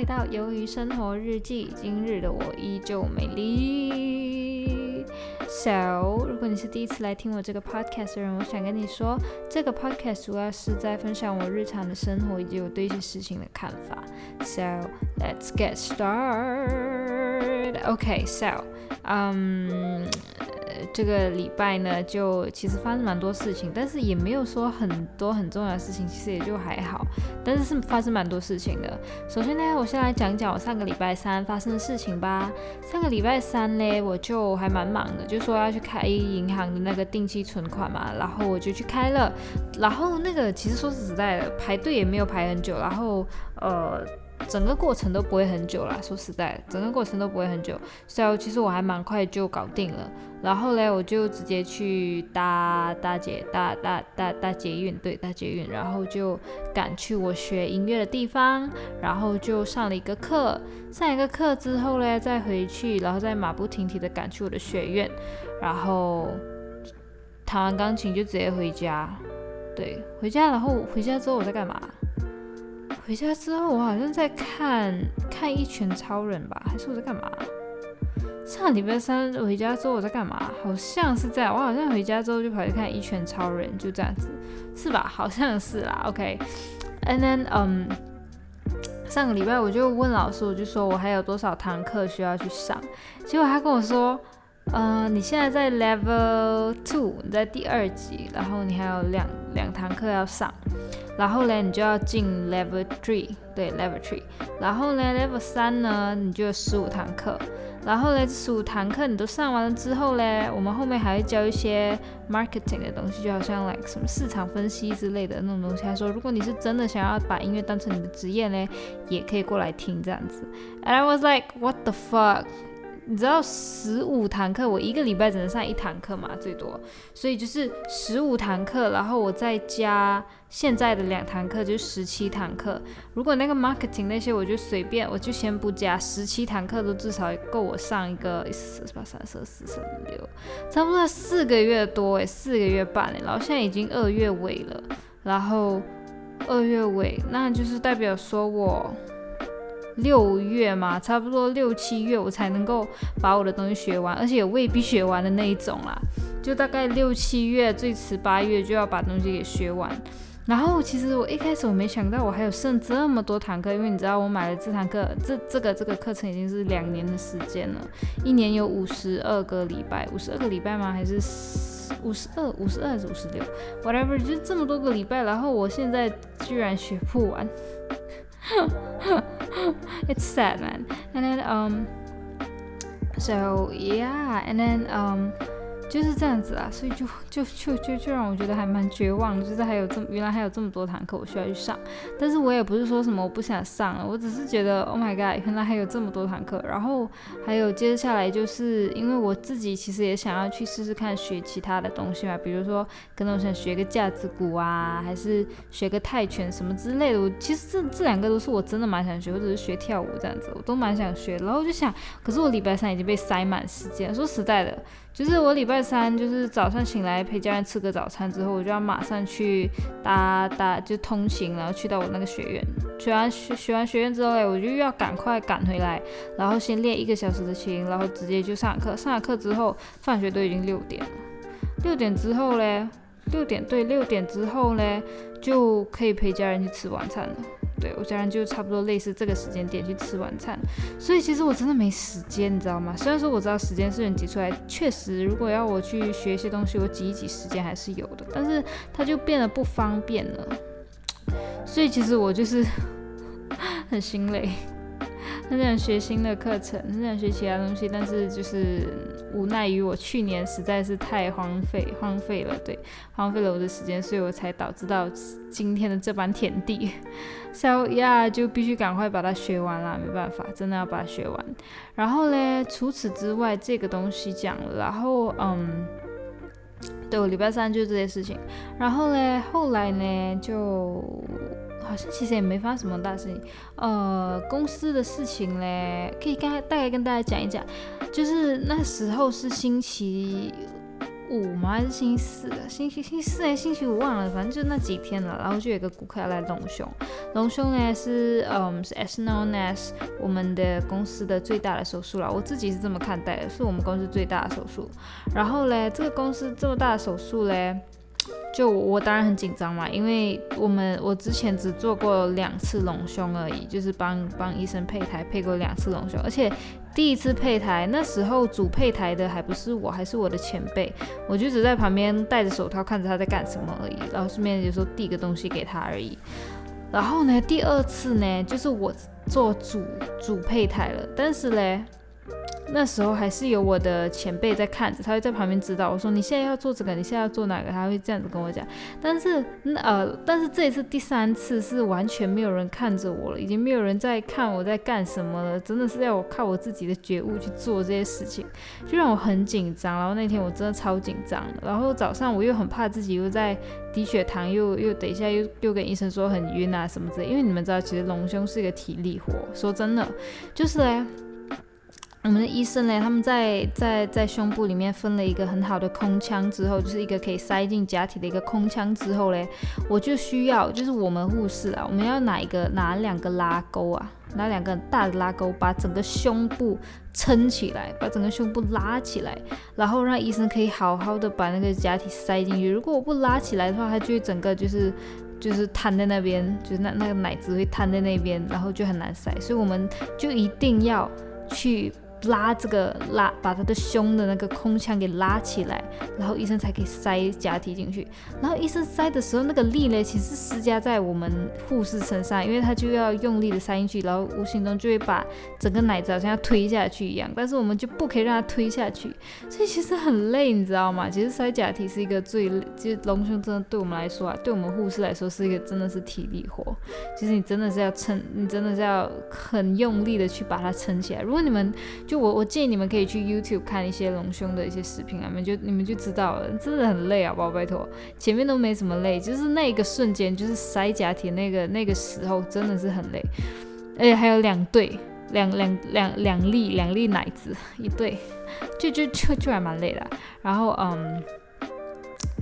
回到《鱿鱼生活日记》，今日的我依旧美丽。So，如果你是第一次来听我这个 podcast 的人，我想跟你说，这个 podcast 主要是在分享我日常的生活以及我对一些事情的看法。So，let's get started. Okay, so, um. 这个礼拜呢，就其实发生蛮多事情，但是也没有说很多很重要的事情，其实也就还好。但是是发生蛮多事情的。首先呢，我先来讲讲我上个礼拜三发生的事情吧。上个礼拜三呢，我就还蛮忙的，就说要去开银行的那个定期存款嘛，然后我就去开了。然后那个其实说实在的，排队也没有排很久，然后呃。整个过程都不会很久啦，说实在，整个过程都不会很久，所以其实我还蛮快就搞定了。然后嘞，我就直接去搭搭捷搭搭搭搭捷运，对，搭捷运，然后就赶去我学音乐的地方，然后就上了一个课，上一个课之后嘞，再回去，然后再马不停蹄的赶去我的学院，然后弹完钢琴就直接回家，对，回家，然后回家之后我在干嘛？回家之后，我好像在看看一拳超人吧，还是我在干嘛？上礼拜三回家之后我在干嘛？好像是在，我好像回家之后就跑去看一拳超人，就这样子，是吧？好像是啦。OK，and then，嗯，上个礼拜我就问老师，我就说我还有多少堂课需要去上，结果他跟我说，嗯，你现在在 Level Two，你在第二级，然后你还有两两堂课要上。然后呢，你就要进 level three，对，level three。然后呢，level 三呢，你就有十五堂课。然后呢，这十五堂课你都上完了之后呢，我们后面还会教一些 marketing 的东西，就好像 like 什么市场分析之类的那种东西。他说，如果你是真的想要把音乐当成你的职业呢，也可以过来听这样子。And I was like, what the fuck？你知道十五堂课，我一个礼拜只能上一堂课嘛，最多，所以就是十五堂课，然后我再加现在的两堂课，就十七堂课。如果那个 marketing 那些，我就随便，我就先不加，十七堂课都至少够我上一个四十八、三十四、十六，差不多四个月多诶，四个月半诶，然后现在已经二月尾了，然后二月尾，那就是代表说我。六月嘛，差不多六七月我才能够把我的东西学完，而且未必学完的那一种啦。就大概六七月，最迟八月就要把东西给学完。然后其实我一开始我没想到我还有剩这么多堂课，因为你知道我买了这堂课，这这个这个课程已经是两年的时间了，一年有五十二个礼拜，五十二个礼拜吗？还是五十二？五十二还是五十六？Whatever，就这么多个礼拜，然后我现在居然学不完。it's sad, man. And then um, so yeah, and then um. 就是这样子啊，所以就就就就就让我觉得还蛮绝望，就是还有这么原来还有这么多堂课我需要去上，但是我也不是说什么我不想上了，我只是觉得 Oh my god，原来还有这么多堂课，然后还有接下来就是因为我自己其实也想要去试试看学其他的东西嘛，比如说可能我想学个架子鼓啊，还是学个泰拳什么之类的，我其实这这两个都是我真的蛮想学，或者是学跳舞这样子，我都蛮想学，然后我就想，可是我礼拜三已经被塞满时间，说实在的。就是我礼拜三就是早上醒来陪家人吃个早餐之后，我就要马上去搭搭就通勤，然后去到我那个学院。学完学学完学院之后嘞，我就又要赶快赶回来，然后先练一个小时的琴，然后直接就上课。上了课之后，放学都已经六点了。六点之后嘞，六点对，六点之后嘞就可以陪家人去吃晚餐了。对我家人就差不多类似这个时间点去吃晚餐，所以其实我真的没时间，你知道吗？虽然说我知道时间是能挤出来，确实如果要我去学一些东西，我挤一挤时间还是有的，但是它就变得不方便了。所以其实我就是 很心累，很想学新的课程，很想学其他东西，但是就是无奈于我去年实在是太荒废，荒废了，对，荒废了我的时间，所以我才导致到今天的这般田地。So yeah，就必须赶快把它学完啦，没办法，真的要把它学完。然后呢，除此之外，这个东西讲了，然后嗯，对我礼拜三就这些事情。然后呢，后来呢，就好像其实也没发生什么大事情。呃，公司的事情嘞，可以跟大概跟大家讲一讲，就是那时候是星期五吗？还是星期四？星期星期四还星期五忘了，反正就那几天了。然后就有一个顾客要来隆胸，隆胸呢是嗯是 as known as 我们的公司的最大的手术了。我自己是这么看待的，是我们公司最大的手术。然后嘞，这个公司这么大的手术嘞。就我当然很紧张嘛，因为我们我之前只做过两次隆胸而已，就是帮帮医生配台配过两次隆胸，而且第一次配台那时候主配台的还不是我，还是我的前辈，我就只在旁边戴着手套看着他在干什么而已，然后顺便有时候递个东西给他而已。然后呢，第二次呢，就是我做主主配台了，但是嘞。那时候还是有我的前辈在看着，他会在旁边指导我说：“你现在要做这个，你现在要做哪个？”他会这样子跟我讲。但是，呃，但是这一次第三次是完全没有人看着我了，已经没有人在看我在干什么了，真的是要我靠我自己的觉悟去做这些事情，就让我很紧张。然后那天我真的超紧张的。然后早上我又很怕自己又在低血糖，又又等一下又又跟医生说很晕啊什么之类。因为你们知道，其实隆胸是一个体力活。说真的，就是嘞。我们的医生嘞，他们在在在胸部里面分了一个很好的空腔之后，就是一个可以塞进假体的一个空腔之后嘞，我就需要，就是我们护士啊，我们要拿一个拿两个拉钩啊，拿两个大的拉钩，把整个胸部撑起来，把整个胸部拉起来，然后让医生可以好好的把那个假体塞进去。如果我不拉起来的话，它就会整个就是就是瘫在那边，就是那那个奶子会瘫在那边，然后就很难塞。所以我们就一定要去。拉这个拉，把他的胸的那个空腔给拉起来，然后医生才可以塞假体进去。然后医生塞的时候，那个力呢，其实施加在我们护士身上，因为他就要用力的塞进去，然后无形中就会把整个奶子好像要推下去一样。但是我们就不可以让它推下去，所以其实很累，你知道吗？其实塞假体是一个最，其实隆胸真的对我们来说啊，对我们护士来说是一个真的是体力活。其实你真的是要撑，你真的是要很用力的去把它撑起来。如果你们就我，我建议你们可以去 YouTube 看一些隆胸的一些视频啊，你们就你们就知道了，真的很累啊，宝拜托，前面都没什么累，就是那个瞬间，就是塞假体那个那个时候，真的是很累，而且还有两对，两两两两粒两粒奶子一对，就就就就还蛮累的。然后嗯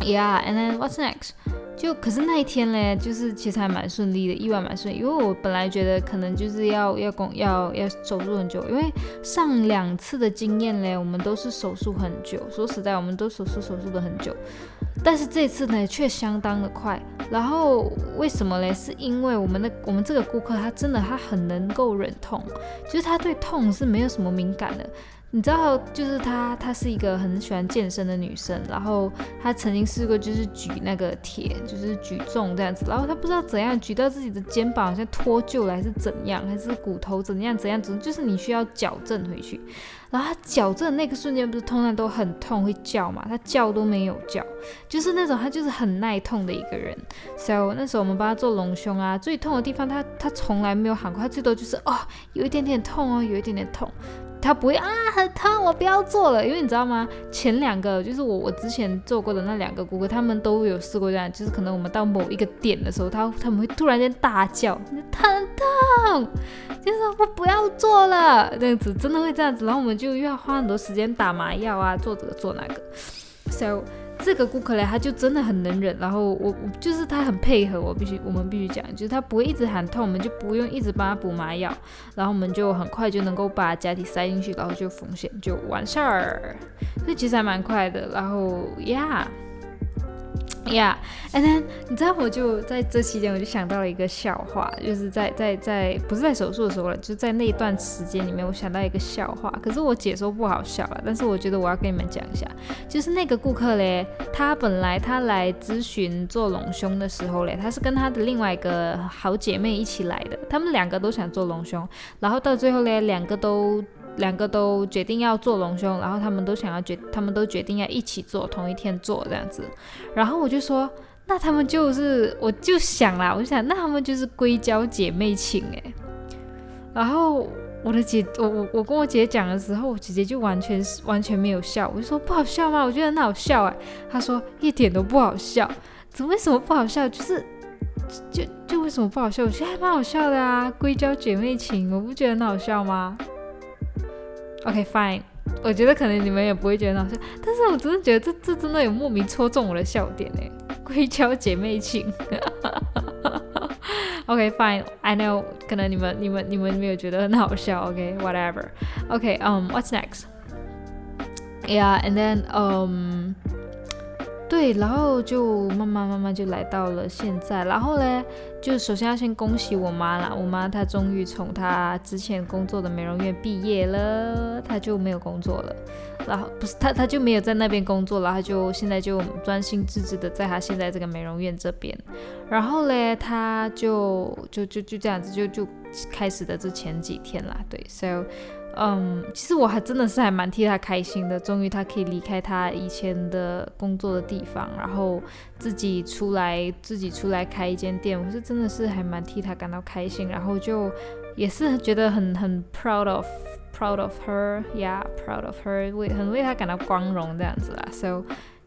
，Yeah，and then what's next？就可是那一天嘞，就是其实还蛮顺利的，意外蛮顺利。因为我本来觉得可能就是要要工要要手术很久，因为上两次的经验嘞，我们都是手术很久。说实在，我们都手术手术的很久，但是这次呢却相当的快。然后为什么嘞？是因为我们的我们这个顾客他真的他很能够忍痛，就是他对痛是没有什么敏感的。你知道，就是她，她是一个很喜欢健身的女生，然后她曾经试过就是举那个铁，就是举重这样子，然后她不知道怎样举到自己的肩膀好像脱臼了还是怎样，还是骨头怎样怎样子，就是你需要矫正回去。然后她矫正那个瞬间不是通常都很痛会叫嘛，她叫都没有叫，就是那种她就是很耐痛的一个人。所以那时候我们帮她做隆胸啊，最痛的地方她她从来没有喊过，她最多就是哦有一点点痛哦，有一点点痛。他不会啊，很疼，我不要做了，因为你知道吗？前两个就是我我之前做过的那两个顾客，他们都有试过这样，就是可能我们到某一个点的时候，他他们会突然间大叫，疼痛，就是我不要做了，这样子真的会这样子，然后我们就又要花很多时间打麻药啊，做这个做那个，so。这个顾客嘞，他就真的很能忍，然后我我就是他很配合我，必须我们必须讲，就是他不会一直喊痛，我们就不用一直帮他补麻药，然后我们就很快就能够把假体塞进去，然后就缝线就完事儿，这其实还蛮快的，然后呀。Yeah，and 你知道我就在这期间我就想到了一个笑话，就是在在在不是在手术的时候了，就在那一段时间里面，我想到一个笑话，可是我解说不好笑了，但是我觉得我要跟你们讲一下，就是那个顾客嘞，他本来他来咨询做隆胸的时候嘞，他是跟他的另外一个好姐妹一起来的，他们两个都想做隆胸，然后到最后嘞，两个都。两个都决定要做隆胸，然后他们都想要决，他们都决定要一起做，同一天做这样子。然后我就说，那他们就是，我就想啦，我就想，那他们就是硅胶姐妹情诶。然后我的姐，我我我跟我姐讲的时候，我姐姐就完全完全没有笑。我就说不好笑吗？我觉得很好笑哎。她说一点都不好笑。怎么为什么不好笑？就是就就为什么不好笑？我觉得还蛮好笑的啊，硅胶姐妹情，我不觉得很好笑吗？OK fine，我觉得可能你们也不会觉得好笑，但是我真的觉得这这真的有莫名戳中我的笑点哎，硅胶姐妹情。OK fine I know 可能你们你们你们没有觉得很好笑 OK whatever OK um what's next Yeah and then um 对，然后就慢慢慢慢就来到了现在，然后呢，就首先要先恭喜我妈啦，我妈她终于从她之前工作的美容院毕业了，她就没有工作了，然后不是她她就没有在那边工作了，她就现在就专心致志的在她现在这个美容院这边，然后嘞，她就就就就这样子就就开始的这前几天啦，对，so。嗯，其实我还真的是还蛮替他开心的，终于他可以离开他以前的工作的地方，然后自己出来自己出来开一间店，我是真的是还蛮替他感到开心，然后就也是觉得很很 proud of proud of her，yeah，proud of her，为很为他感到光荣这样子啦，so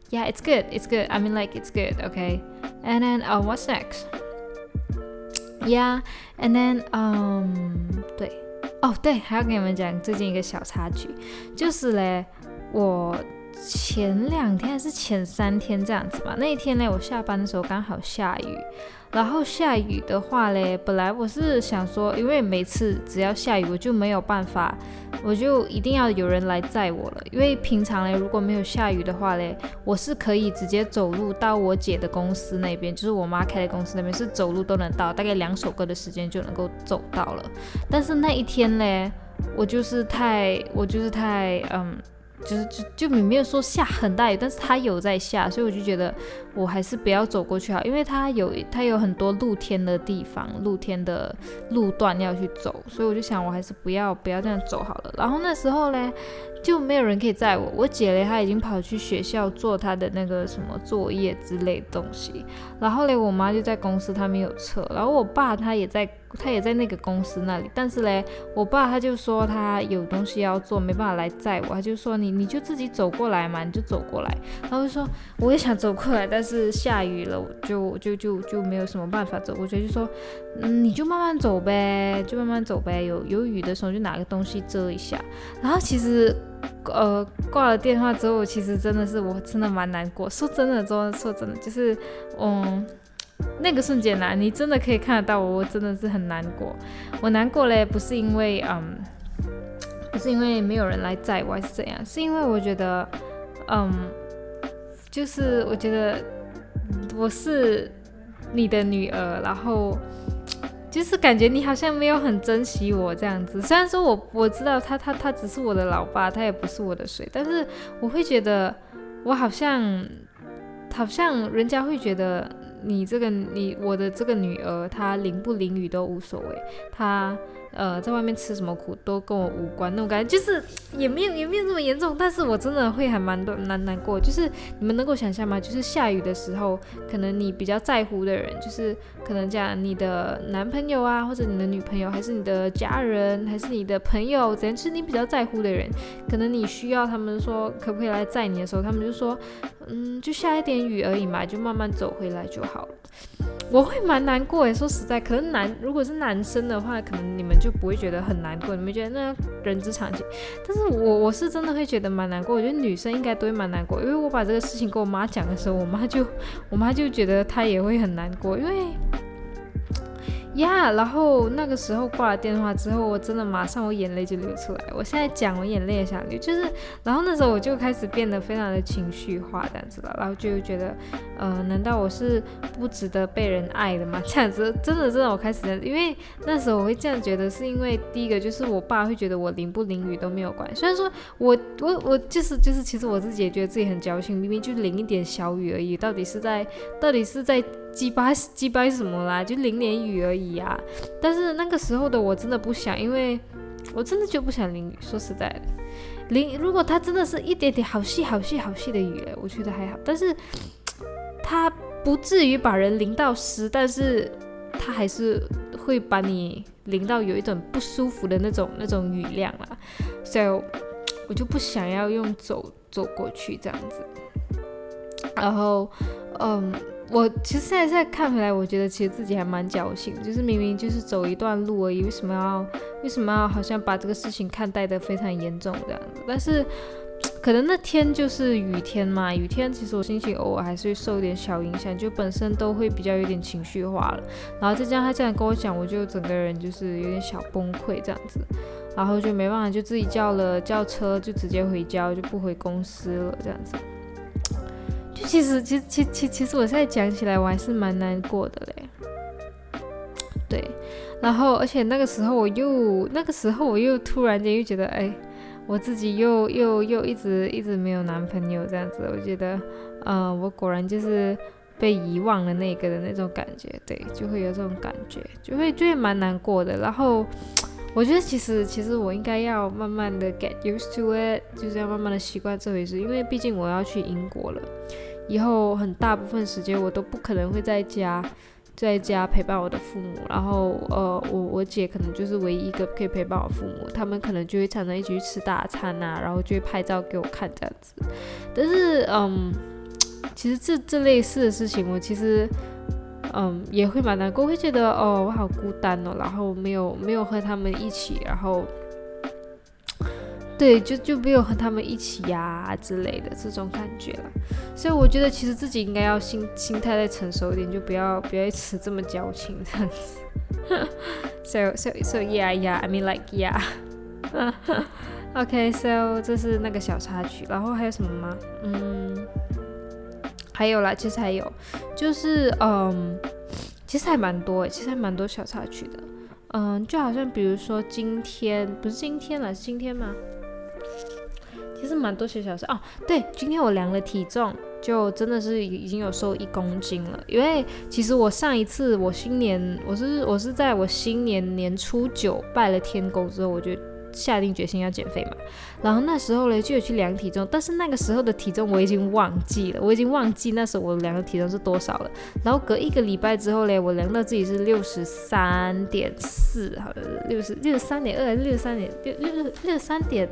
yeah，it's good，it's good，I mean like it's good，okay，and then uh what's next？Yeah，and then um 对。哦，对，还要跟你们讲最近一个小插曲，就是嘞，我前两天还是前三天这样子吧。那一天呢，我下班的时候刚好下雨。然后下雨的话嘞，本来我是想说，因为每次只要下雨，我就没有办法，我就一定要有人来载我了。因为平常嘞，如果没有下雨的话嘞，我是可以直接走路到我姐的公司那边，就是我妈开的公司那边，是走路都能到，大概两首歌的时间就能够走到了。但是那一天嘞，我就是太，我就是太，嗯。就是就就没有说下很大雨，但是它有在下，所以我就觉得我还是不要走过去好，因为它有它有很多露天的地方，露天的路段要去走，所以我就想我还是不要不要这样走好了。然后那时候呢，就没有人可以载我，我姐嘞她已经跑去学校做她的那个什么作业之类的东西，然后嘞我妈就在公司，她没有车，然后我爸他也在。他也在那个公司那里，但是嘞，我爸他就说他有东西要做，没办法来载我，他就说你你就自己走过来嘛，你就走过来。然后就说我也想走过来，但是下雨了，就就就就没有什么办法走过去，就说嗯你就慢慢走呗，就慢慢走呗，有有雨的时候就拿个东西遮一下。然后其实呃挂了电话之后，其实真的是我真的蛮难过，说真的说说真的就是嗯。那个瞬间呢，你真的可以看得到我，我真的是很难过。我难过嘞，不是因为嗯，不是因为没有人来载我，还是怎样？是因为我觉得，嗯，就是我觉得我是你的女儿，然后就是感觉你好像没有很珍惜我这样子。虽然说我我知道他他他只是我的老爸，他也不是我的谁，但是我会觉得我好像好像人家会觉得。你这个你我的这个女儿，她淋不淋雨都无所谓，她呃在外面吃什么苦都跟我无关，那种感觉就是也没有也没有那么严重，但是我真的会还蛮多难难过，就是你们能够想象吗？就是下雨的时候，可能你比较在乎的人，就是可能讲你的男朋友啊，或者你的女朋友，还是你的家人，还是你的朋友，怎样是你比较在乎的人，可能你需要他们说可不可以来载你的时候，他们就说。嗯，就下一点雨而已嘛，就慢慢走回来就好了。我会蛮难过诶，说实在，可是男如果是男生的话，可能你们就不会觉得很难过，你们觉得那人之常情。但是我我是真的会觉得蛮难过，我觉得女生应该都会蛮难过，因为我把这个事情跟我妈讲的时候，我妈就我妈就觉得她也会很难过，因为。呀，然后那个时候挂了电话之后，我真的马上我眼泪就流出来。我现在讲，我眼泪也想流，就是，然后那时候我就开始变得非常的情绪化这样子了，然后就觉得，呃，难道我是不值得被人爱的吗？这样子，真的真的，我开始，因为那时候我会这样觉得，是因为第一个就是我爸会觉得我淋不淋雨都没有关系，虽然说我我我就是就是，其实我自己也觉得自己很矫情，明明就淋一点小雨而已，到底是在到底是在。鸡巴鸡巴什么啦？就淋点雨而已啊！但是那个时候的我真的不想，因为我真的就不想淋雨。说实在的，淋如果它真的是一点点好细好细好细的雨，我觉得还好。但是它不至于把人淋到湿，但是它还是会把你淋到有一种不舒服的那种那种雨量啦。所以我就不想要用走走过去这样子。然后，嗯。我其实现在现在看回来，我觉得其实自己还蛮侥幸，就是明明就是走一段路而已，为什么要为什么要好像把这个事情看待的非常严重这样子？但是 可能那天就是雨天嘛，雨天其实我心情偶尔还是会受一点小影响，就本身都会比较有点情绪化了。然后再加上他这样跟我讲，我就整个人就是有点小崩溃这样子，然后就没办法，就自己叫了叫车，就直接回家，就不回公司了这样子。其实，其实，其其其实我现在讲起来，我还是蛮难过的嘞。对，然后而且那个时候我又那个时候我又突然间又觉得，哎。我自己又又又一直一直没有男朋友这样子，我觉得，呃，我果然就是被遗忘了那个的那种感觉，对，就会有这种感觉，就会就会蛮难过的。然后我觉得其实其实我应该要慢慢的 get used to it，就是要慢慢的习惯这回事，因为毕竟我要去英国了，以后很大部分时间我都不可能会在家。在家陪伴我的父母，然后呃，我我姐可能就是唯一一个可以陪伴我父母，他们可能就会常常一起去吃大餐呐，然后就会拍照给我看这样子。但是嗯，其实这这类似的事情，我其实嗯也会蛮难过，会觉得哦我好孤单哦，然后没有没有和他们一起，然后。对，就就没有和他们一起呀之类的这种感觉了，所以我觉得其实自己应该要心心态再成熟一点，就不要不要一直这么矫情这样子。So so so yeah yeah I mean like yeah. Okay so 这是那个小插曲，然后还有什么吗？嗯，还有啦，其实还有，就是嗯，其实还蛮多诶，其实还蛮多小插曲的。嗯，就好像比如说今天不是今天了，是今天吗？其实蛮多小小事哦，对，今天我量了体重，就真的是已经有瘦一公斤了。因为其实我上一次我新年，我是我是在我新年年初九拜了天公之后，我就。下定决心要减肥嘛，然后那时候呢就有去量体重，但是那个时候的体重我已经忘记了，我已经忘记那时候我量的体重是多少了。然后隔一个礼拜之后嘞，我量到自己是六十三点四，好像六十六十三点二还是六十三点六六六十三点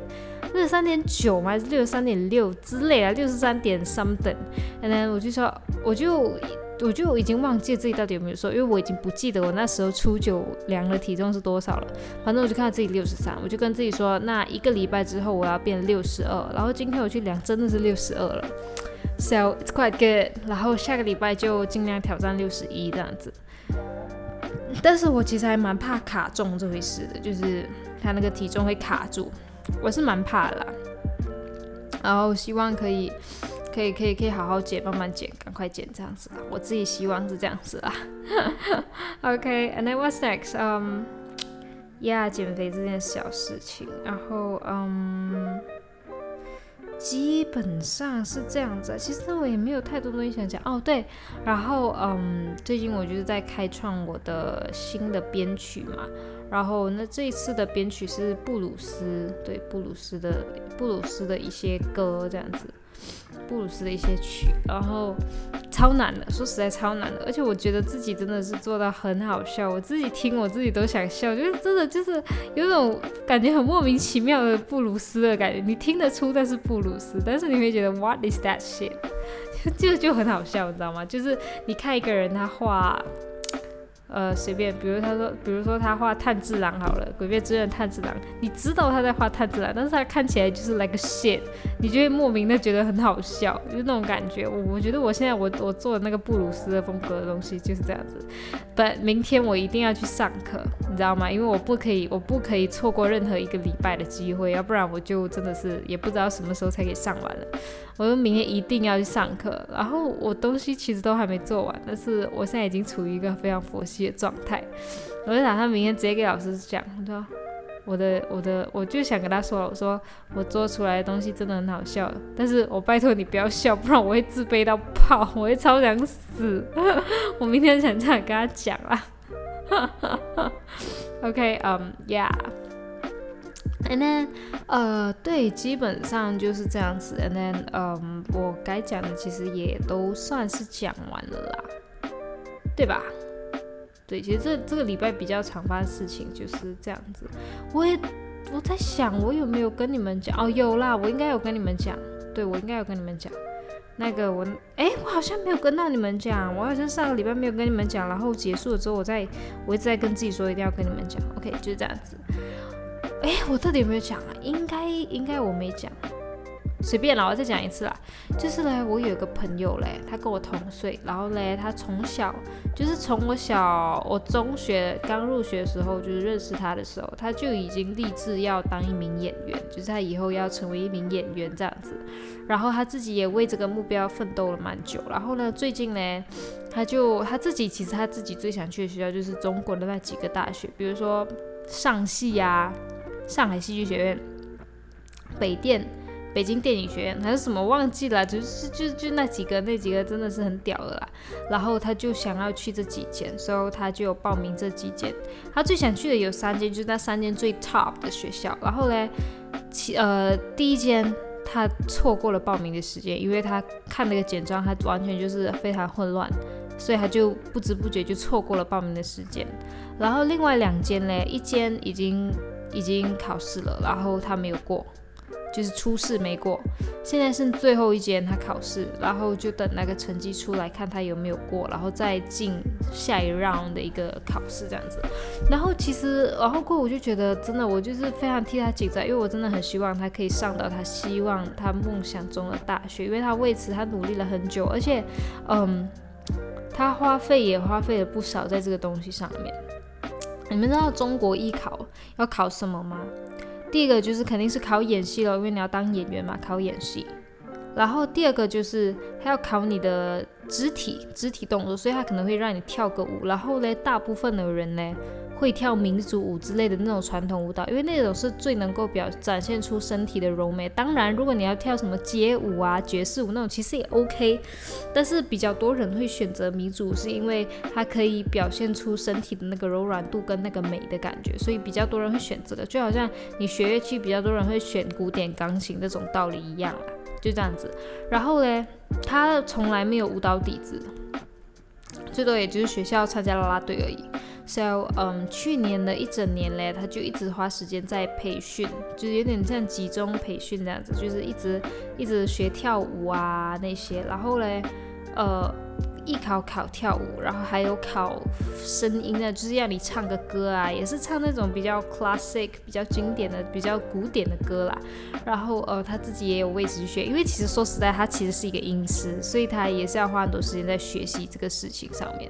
六十三点九吗？还是六十三点六之类啊？六十三点 something。然后我就说，我就。我就已经忘记自己到底有没有瘦，因为我已经不记得我那时候初九量的体重是多少了。反正我就看到自己六十三，我就跟自己说，那一个礼拜之后我要变六十二。然后今天我去量，真的是六十二了，so it's quite good。然后下个礼拜就尽量挑战六十一这样子。但是我其实还蛮怕卡重这回事的，就是他那个体重会卡住，我是蛮怕的。啦。然后希望可以。可以可以可以好好减，慢慢减，赶快减这样子啦。我自己希望是这样子啦。OK，and then what's next？嗯，Yeah，减肥这件小事情。然后嗯，基本上是这样子。其实我也没有太多东西想讲。哦，对，然后嗯，最近我就是在开创我的新的编曲嘛。然后那这一次的编曲是布鲁斯，对布鲁斯的布鲁斯的一些歌这样子。布鲁斯的一些曲，然后超难的，说实在超难的，而且我觉得自己真的是做到很好笑，我自己听我自己都想笑，就是真的就是有种感觉很莫名其妙的布鲁斯的感觉，你听得出那是布鲁斯，但是你会觉得 What is that shit？就就很好笑，你知道吗？就是你看一个人他画。呃，随便，比如他说，比如说他画炭治郎好了，《鬼灭之刃》炭治郎，你知道他在画炭治郎，但是他看起来就是 like shit，你就会莫名的觉得很好笑，就是那种感觉。我我觉得我现在我我做的那个布鲁斯的风格的东西就是这样子。但明天我一定要去上课，你知道吗？因为我不可以，我不可以错过任何一个礼拜的机会，要不然我就真的是也不知道什么时候才可以上完了。我说明天一定要去上课，然后我东西其实都还没做完，但是我现在已经处于一个非常佛系。的状态，我就打算明天直接给老师讲，我说我的我的，我就想跟他说，我说我做出来的东西真的很好笑，但是我拜托你不要笑，不然我会自卑到爆，我会超想死。我明天想这样跟他讲啊。OK，嗯，Yeah And then，呃，对，基本上就是这样子，and then，嗯，我该讲的其实也都算是讲完了啦，对吧？对，其实这这个礼拜比较常发生事情就是这样子。我也我在想，我有没有跟你们讲？哦，有啦，我应该有跟你们讲。对，我应该有跟你们讲。那个我，哎，我好像没有跟到你们讲。我好像上个礼拜没有跟你们讲，然后结束了之后，我再我一直在跟自己说一定要跟你们讲。OK，就是这样子。哎，我到底有没有讲啊？应该应该我没讲。随便啦，我再讲一次啦。就是嘞，我有一个朋友嘞，他跟我同岁，然后嘞，他从小就是从我小我中学刚入学的时候，就是认识他的时候，他就已经立志要当一名演员，就是他以后要成为一名演员这样子。然后他自己也为这个目标奋斗了蛮久。然后呢，最近呢，他就他自己其实他自己最想去的学校就是中国的那几个大学，比如说上戏呀、上海戏剧学院、北电。北京电影学院还是什么忘记了，就是就就那几个那几个真的是很屌的啦。然后他就想要去这几间，所以他就报名这几间。他最想去的有三间，就是那三间最 top 的学校。然后嘞，其呃第一间他错过了报名的时间，因为他看那个简章，他完全就是非常混乱，所以他就不知不觉就错过了报名的时间。然后另外两间嘞，一间已经已经考试了，然后他没有过。就是初试没过，现在剩最后一间他考试，然后就等那个成绩出来，看他有没有过，然后再进下一 round 的一个考试这样子。然后其实，然后过我就觉得真的，我就是非常替他紧张，因为我真的很希望他可以上到他希望他梦想中的大学，因为他为此他努力了很久，而且，嗯，他花费也花费了不少在这个东西上面。你们知道中国艺考要考什么吗？第一个就是肯定是考演戏了，因为你要当演员嘛，考演戏。然后第二个就是他要考你的肢体、肢体动作，所以他可能会让你跳个舞。然后呢，大部分的人呢会跳民族舞之类的那种传统舞蹈，因为那种是最能够表展现出身体的柔美。当然，如果你要跳什么街舞啊、爵士舞那种，其实也 OK。但是比较多人会选择民族舞，是因为它可以表现出身体的那个柔软度跟那个美的感觉，所以比较多人会选择的。就好像你学乐器，比较多人会选古典钢琴那种道理一样。就这样子，然后嘞，他从来没有舞蹈底子，最多也就是学校参加啦啦队而已。So，嗯，去年的一整年嘞，他就一直花时间在培训，就有点像集中培训这样子，就是一直一直学跳舞啊那些。然后嘞，呃。艺考考跳舞，然后还有考声音的，就是要你唱个歌啊，也是唱那种比较 classic、比较经典的、比较古典的歌啦。然后呃，他自己也有位置去学，因为其实说实在，他其实是一个音师，所以他也是要花很多时间在学习这个事情上面。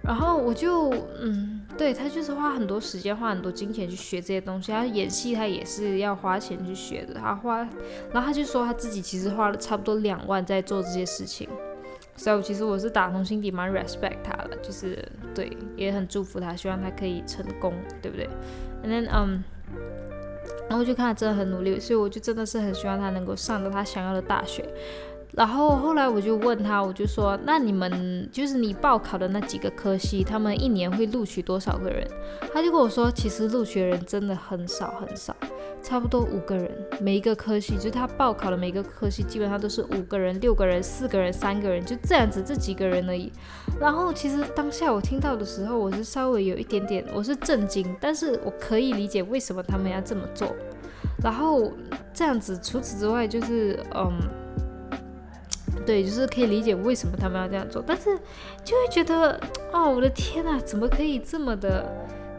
然后我就嗯，对他就是花很多时间、花很多金钱去学这些东西。他演戏，他也是要花钱去学的。他花，然后他就说他自己其实花了差不多两万在做这些事情。所以其实我是打从心底蛮 respect 他的，就是对，也很祝福他，希望他可以成功，对不对？And then，嗯，然后就看他真的很努力，所以我就真的是很希望他能够上到他想要的大学。然后后来我就问他，我就说，那你们就是你报考的那几个科系，他们一年会录取多少个人？他就跟我说，其实录取人真的很少很少，差不多五个人，每一个科系，就是他报考的每个科系，基本上都是五个人、六个人、四个人、三个人，就这样子，这几个人而已。然后其实当下我听到的时候，我是稍微有一点点，我是震惊，但是我可以理解为什么他们要这么做。然后这样子，除此之外，就是嗯。对，就是可以理解为什么他们要这样做，但是就会觉得，哦，我的天呐，怎么可以这么的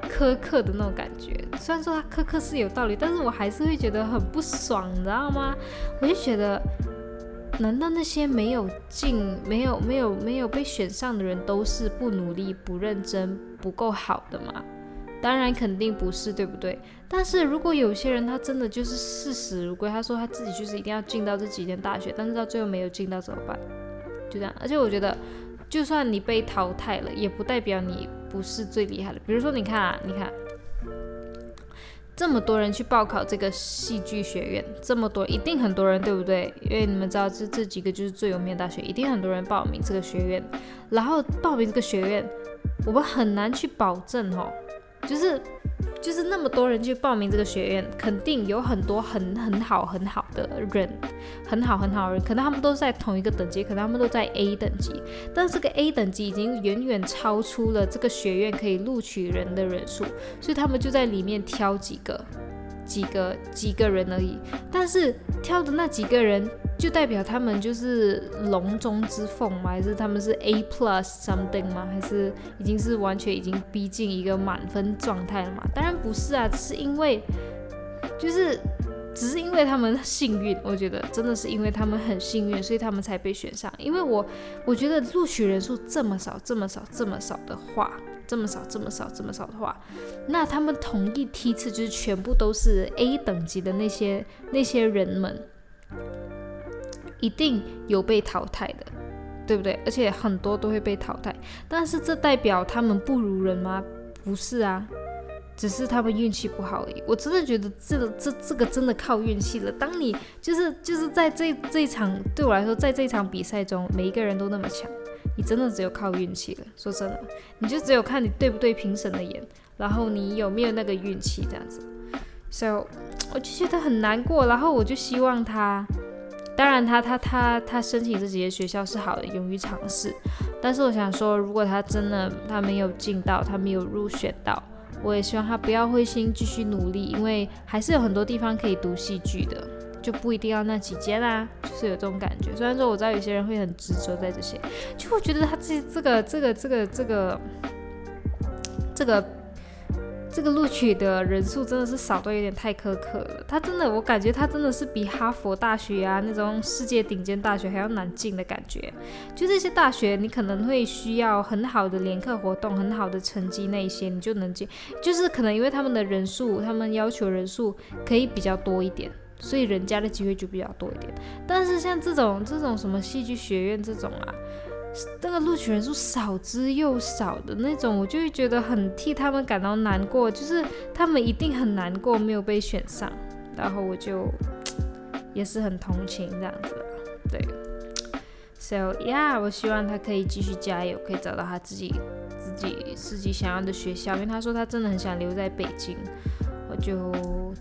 苛刻的那种感觉？虽然说他苛刻是有道理，但是我还是会觉得很不爽，你知道吗？我就觉得，难道那些没有进、没有、没有、没有被选上的人都是不努力、不认真、不够好的吗？当然肯定不是，对不对？但是如果有些人他真的就是视死如归，他说他自己就是一定要进到这几间大学，但是到最后没有进到怎么办？就这样。而且我觉得，就算你被淘汰了，也不代表你不是最厉害的。比如说，你看啊，你看这么多人去报考这个戏剧学院，这么多，一定很多人，对不对？因为你们知道这这几个就是最有名的大学，一定很多人报名这个学院。然后报名这个学院，我们很难去保证哦。就是，就是那么多人去报名这个学院，肯定有很多很很好很好的人，很好很好的人，可能他们都在同一个等级，可能他们都在 A 等级，但是这个 A 等级已经远远超出了这个学院可以录取人的人数，所以他们就在里面挑几个，几个几个人而已，但是挑的那几个人就代表他们就是龙中之凤吗？还是他们是 A plus something 吗？还是已经是完全已经逼近一个满分状态了嘛？当然不是啊，只是因为就是。只是因为他们幸运，我觉得真的是因为他们很幸运，所以他们才被选上。因为我我觉得录取人数这么少，这么少，这么少的话，这么少，这么少，这么少的话，那他们同一梯次就是全部都是 A 等级的那些那些人们，一定有被淘汰的，对不对？而且很多都会被淘汰。但是这代表他们不如人吗？不是啊。只是他们运气不好而已。我真的觉得这个这这个真的靠运气了。当你就是就是在这这一场对我来说，在这一场比赛中，每一个人都那么强，你真的只有靠运气了。说真的，你就只有看你对不对评审的眼，然后你有没有那个运气这样子。So 我就觉得很难过。然后我就希望他，当然他他他他申请这几个学校是好的，勇于尝试。但是我想说，如果他真的他没有进到，他没有入选到。我也希望他不要灰心，继续努力，因为还是有很多地方可以读戏剧的，就不一定要那几间啦，就是有这种感觉。虽然说我知道有些人会很执着在这些，就会觉得他这这个这个这个这个这个。这个录取的人数真的是少到有点太苛刻了。他真的，我感觉他真的是比哈佛大学啊那种世界顶尖大学还要难进的感觉。就这些大学，你可能会需要很好的联课活动、很好的成绩那一些，你就能进。就是可能因为他们的人数，他们要求人数可以比较多一点，所以人家的机会就比较多一点。但是像这种这种什么戏剧学院这种啊。那个录取人数少之又少的那种，我就会觉得很替他们感到难过，就是他们一定很难过没有被选上，然后我就也是很同情这样子，对，So yeah，我希望他可以继续加油，可以找到他自己自己自己想要的学校，因为他说他真的很想留在北京，我就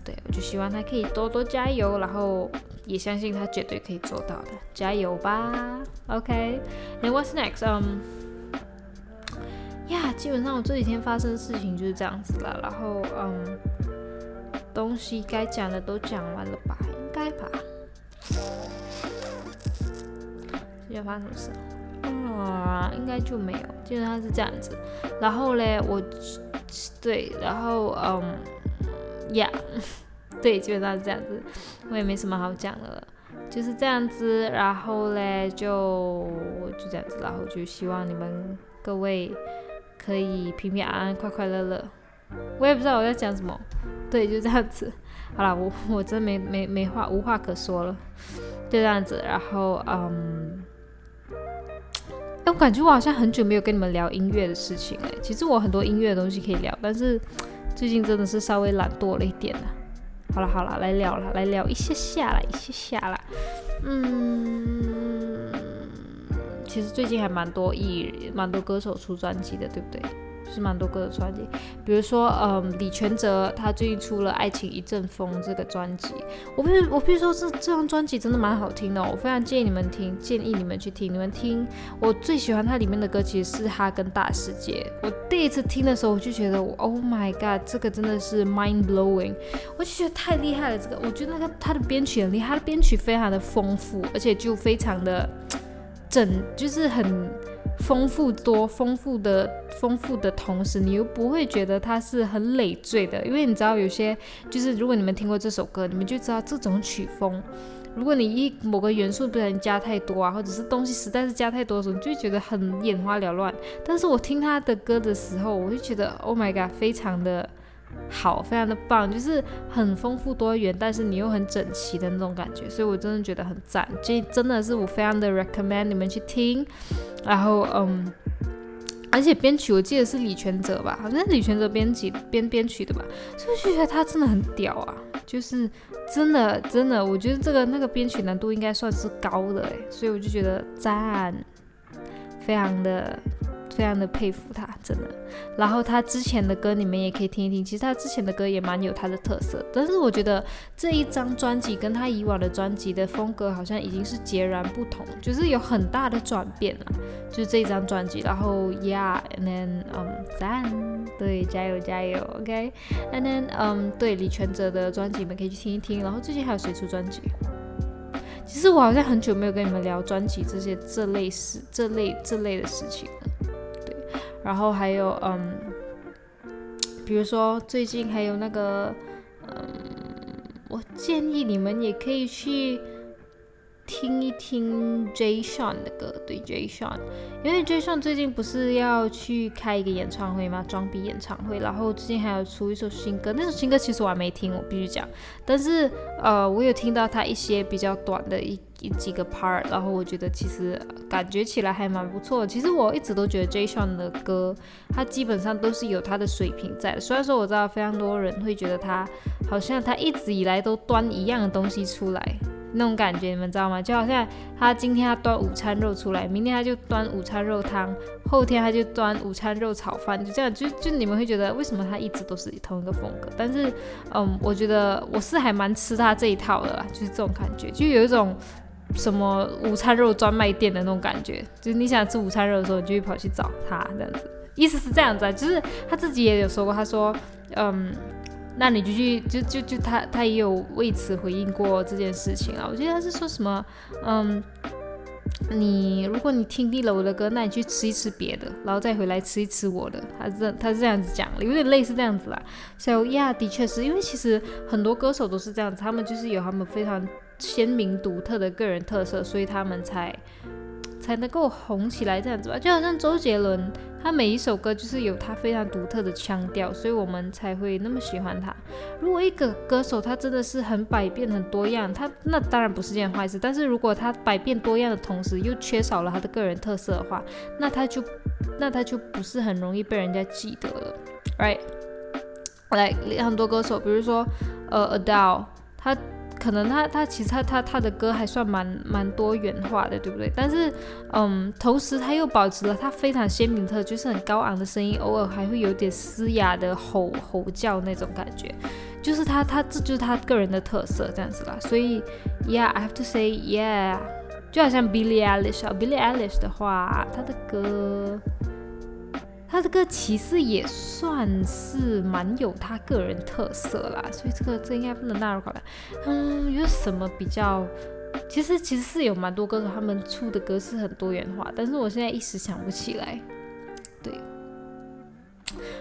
对我就希望他可以多多加油，然后。也相信他绝对可以做到的，加油吧！OK。那 what's next？嗯，呀，基本上我这几天发生的事情就是这样子了。然后，嗯，东西该讲的都讲完了吧？应该吧？要发生什么事？啊，应该就没有。基本上是这样子。然后嘞，我对，然后嗯，呀。对，基本上是这样子，我也没什么好讲的了，就是这样子。然后嘞，就就这样子，然后就希望你们各位可以平平安安、快快乐乐。我也不知道我在讲什么，对，就这样子。好了，我我真没没没话，无话可说了，就这样子。然后，嗯，哎，我感觉我好像很久没有跟你们聊音乐的事情哎。其实我很多音乐的东西可以聊，但是最近真的是稍微懒惰了一点了。好了好了，来聊了，来聊一下下了，一下下啦。嗯，其实最近还蛮多艺，蛮多歌手出专辑的，对不对？是蛮多歌的专辑，比如说，嗯，李全哲他最近出了《爱情一阵风》这个专辑，我必我必须说，这这张专辑真的蛮好听的，我非常建议你们听，建议你们去听，你们听。我最喜欢它里面的歌其实是《哈根大世界》，我第一次听的时候我就觉得，Oh my god，这个真的是 mind blowing，我就觉得太厉害了。这个我觉得那个它的编曲很厉害，它的编曲非常的丰富，而且就非常的整，就是很。丰富多丰富的丰富的同时，你又不会觉得它是很累赘的，因为你知道有些就是如果你们听过这首歌，你们就知道这种曲风，如果你一某个元素不能加太多啊，或者是东西实在是加太多的时候，你就觉得很眼花缭乱。但是我听他的歌的时候，我就觉得 Oh my god，非常的。好，非常的棒，就是很丰富多元，但是你又很整齐的那种感觉，所以我真的觉得很赞，这真的是我非常的 recommend 你们去听。然后，嗯，而且编曲我记得是李全哲吧，好像李全哲编辑编编曲的吧，所以就觉得他真的很屌啊，就是真的真的，我觉得这个那个编曲难度应该算是高的诶，所以我就觉得赞。非常的。非常的佩服他，真的。然后他之前的歌你们也可以听一听，其实他之前的歌也蛮有他的特色。但是我觉得这一张专辑跟他以往的专辑的风格好像已经是截然不同，就是有很大的转变了。就是这张专辑，然后 Yeah，and then 嗯赞，对，加油加油，OK，and then 嗯对李全哲的专辑你们可以去听一听。然后最近还有谁出专辑？其实我好像很久没有跟你们聊专辑这些这类事这类这类的事情了。对然后还有，嗯，比如说最近还有那个，嗯，我建议你们也可以去听一听 Jay Sean 的歌，对 Jay Sean，因为 Jay Sean 最近不是要去开一个演唱会吗？装逼演唱会，然后最近还有出一首新歌，那首新歌其实我还没听，我必须讲，但是呃，我有听到他一些比较短的一一。几个 part，然后我觉得其实感觉起来还蛮不错。其实我一直都觉得 Jay Sean 的歌，他基本上都是有他的水平在。虽然说我知道非常多人会觉得他好像他一直以来都端一样的东西出来，那种感觉你们知道吗？就好像他今天他端午餐肉出来，明天他就端午餐肉汤，后天他就端午餐肉炒饭，就这样，就就你们会觉得为什么他一直都是同一个风格？但是，嗯，我觉得我是还蛮吃他这一套的啦，就是这种感觉，就有一种。什么午餐肉专卖店的那种感觉，就是你想吃午餐肉的时候，你就会跑去找他这样子，意思是这样子啊，就是他自己也有说过，他说，嗯，那你就去，就就就他他也有为此回应过这件事情啊，我记得他是说什么，嗯，你如果你听腻了我的歌，那你去吃一吃别的，然后再回来吃一吃我的，他是他是这样子讲，有点类似这样子啦。So yeah，的确是因为其实很多歌手都是这样子，他们就是有他们非常。鲜明独特的个人特色，所以他们才才能够红起来这样子吧。就好像周杰伦，他每一首歌就是有他非常独特的腔调，所以我们才会那么喜欢他。如果一个歌手他真的是很百变、很多样，他那当然不是件坏事。但是如果他百变多样的同时又缺少了他的个人特色的话，那他就那他就不是很容易被人家记得了，right？来，很多歌手，比如说呃，Adele，他。可能他他其实他他他的歌还算蛮蛮多元化的，对不对？但是，嗯，同时他又保持了他非常鲜明特，就是很高昂的声音，偶尔还会有点嘶哑的吼吼叫那种感觉，就是他他这就是他个人的特色这样子啦。所以，Yeah，I have to say yeah，就好像 Billie Eilish，啊，Billie Eilish 的话，他的歌。他这个其实也算是蛮有他个人特色啦，所以这个这应该不能纳入考量。嗯，有什么比较？其实其实是有蛮多歌手他们出的歌是很多元化，但是我现在一时想不起来。对。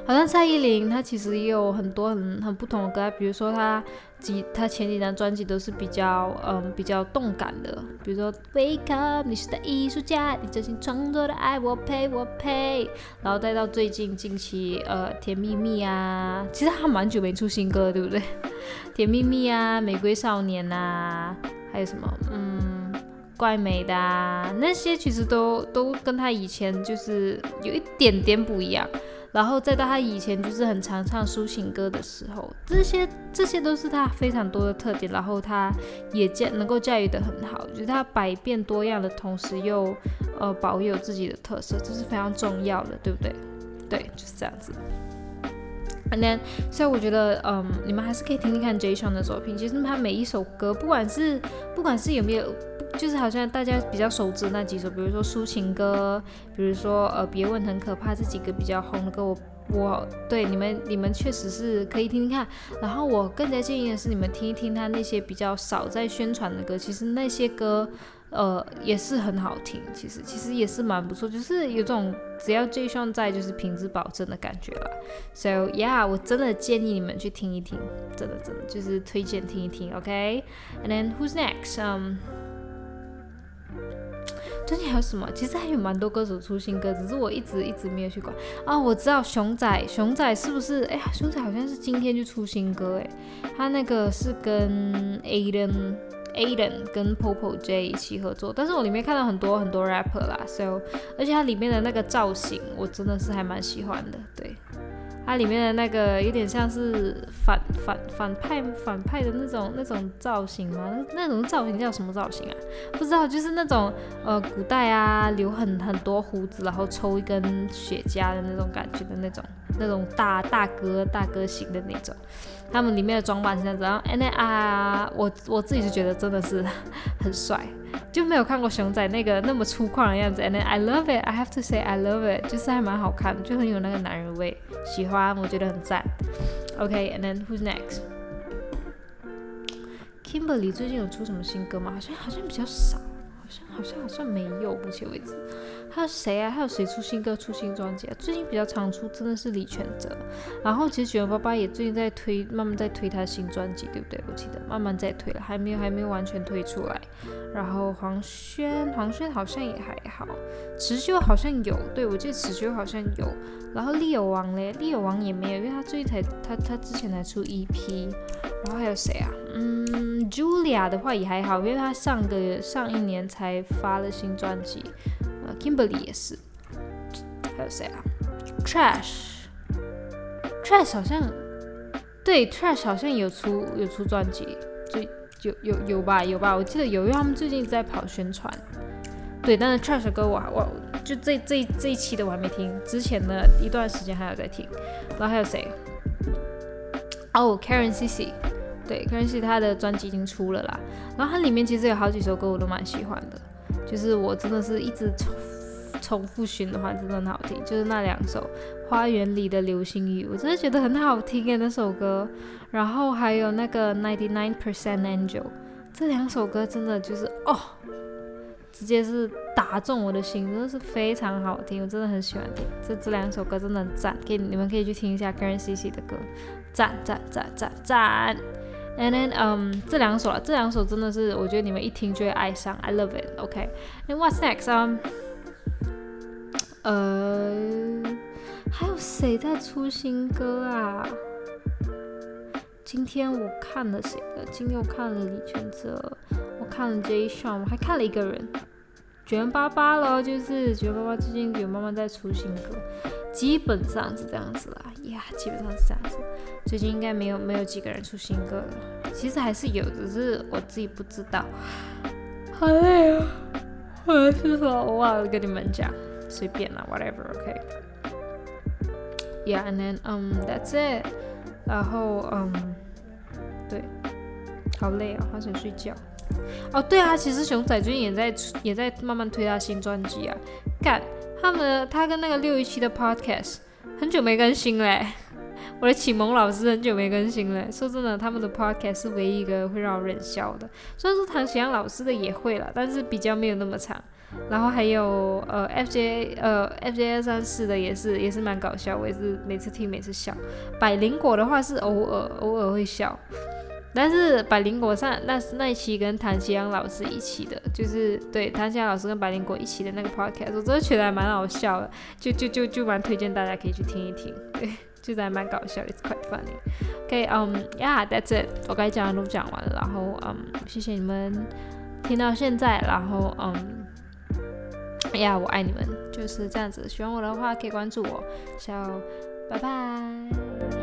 好像蔡依林，她其实也有很多很很不同的歌，比如说她几她前几张专辑都是比较嗯比较动感的，比如说 Wake Up，你是的艺术家，你真心创作的爱我陪我配，然后再到最近近期呃甜蜜蜜啊，其实她蛮久没出新歌，对不对？甜蜜蜜啊，玫瑰少年呐，还有什么嗯怪美的啊，那些其实都都跟她以前就是有一点点不一样。然后再到他以前就是很常唱抒情歌的时候，这些这些都是他非常多的特点。然后他也驾能够驾驭的很好，就是他百变多样的同时又呃保有自己的特色，这是非常重要的，对不对？对，就是这样子。And then，所以我觉得，嗯，你们还是可以听听看 J. s h a n 的作品。其实他每一首歌，不管是不管是有没有。就是好像大家比较熟知那几首，比如说抒情歌，比如说呃别问很可怕这几个比较红的歌，我我对你们你们确实是可以听听看。然后我更加建议的是你们听一听他那些比较少在宣传的歌，其实那些歌呃也是很好听，其实其实也是蛮不错，就是有种只要 J 双在就是品质保证的感觉了。So yeah，我真的建议你们去听一听，真的真的就是推荐听一听，OK？And then who's next？最近还有什么？其实还有蛮多歌手出新歌，只是我一直一直没有去管啊。我知道熊仔，熊仔是不是？哎呀，熊仔好像是今天就出新歌哎，他那个是跟 Aden，Aden 跟 Popo J 一起合作，但是我里面看到很多很多 rapper 啦，so 而且它里面的那个造型我真的是还蛮喜欢的，对。它里面的那个有点像是反反反派反派的那种那种造型吗？那那种造型叫什么造型啊？不知道，就是那种呃古代啊留很很多胡子，然后抽一根雪茄的那种感觉的那种那种大大哥大哥型的那种。他们里面的装扮是这样子，然后 and 啊，我我自己是觉得真的是 很帅，就没有看过熊仔那个那么粗犷的样子。And then I love it, I have to say I love it，就是还蛮好看，就很有那个男人味，喜欢，我觉得很赞。OK，and then who's next？Kimberly 最近有出什么新歌吗？好像好像比较少，好像好像好像没有，目前为止。还有谁啊？还有谁出新歌、出新专辑啊？最近比较常出真的是李全哲。然后其实九八八也最近在推，慢慢在推他新专辑，对不对？我记得慢慢在推了，还没有还没有完全推出来。然后黄轩，黄轩好像也还好。持修好像有，对我记得持修好像有。然后利友王嘞，利友王也没有，因为他最近才他他之前才出 EP。然后还有谁啊？嗯，Julia 的话也还好，因为他上个上一年才发了新专辑。Kimberly 也是，还有谁啊？Trash，Trash 好像对，Trash 好像有出有出专辑，就有有有吧有吧，我记得有，因为他们最近在跑宣传。对，但是 Trash 的歌我我就这这这一期的我还没听，之前的一段时间还有在听。然后还有谁？哦，Karen CC，对，Karen CC 他的专辑已经出了啦。然后它里面其实有好几首歌我都蛮喜欢的。就是我真的是一直重重复循环，真的很好听。就是那两首《花园里的流星雨》，我真的觉得很好听诶，那首歌。然后还有那个《Ninety Nine Percent Angel》，这两首歌真的就是哦，直接是打中我的心，真的是非常好听，我真的很喜欢听。这这两首歌真的很赞，可以你们可以去听一下 Karen CC 的歌，赞赞赞赞赞。And then，嗯，这两首啊，这两首真的是，我觉得你们一听就会爱上，I love it。OK，And what's next？啊，呃，还有谁在出新歌啊？今天我看了谁的？今天我看了李全哲，我看了 Jay Sean，我还看了一个人，卷巴巴了，就是卷巴巴最近有慢慢在出新歌。基本上是这样子啦，呀，基本上是这样子。最近应该没有没有几个人出新歌了，其实还是有，只是我自己不知道。好累啊！我 是说，我忘了跟你们讲，随便啦，whatever，OK。Yeah，and then um that's it。然后嗯，对，好累啊，好想睡觉。哦，对啊，其实熊仔最近也在也在慢慢推他新专辑啊，干。他们他跟那个六一七的 podcast 很久没更新嘞，我的启蒙老师很久没更新了。说真的，他们的 podcast 是唯一一个会让我忍笑的。虽然说唐启阳老师的也会了，但是比较没有那么长。然后还有呃 FJ 呃 FJ 二三四的也是也是蛮搞笑，我也是每次听每次笑。百灵果的话是偶尔偶尔会笑。但是百灵果上那是那一期跟谭奇阳老师一起的，就是对谭奇阳老师跟百灵果一起的那个 podcast，我真的觉得还蛮好笑的，就就就就蛮推荐大家可以去听一听，对，就是还蛮搞笑，It's quite funny。OK，嗯，Yeah，that's it，我该讲的都讲完了，然后嗯，谢谢你们听到现在，然后嗯，哎呀，我爱你们，就是这样子，喜欢我的话可以关注我，小，拜拜。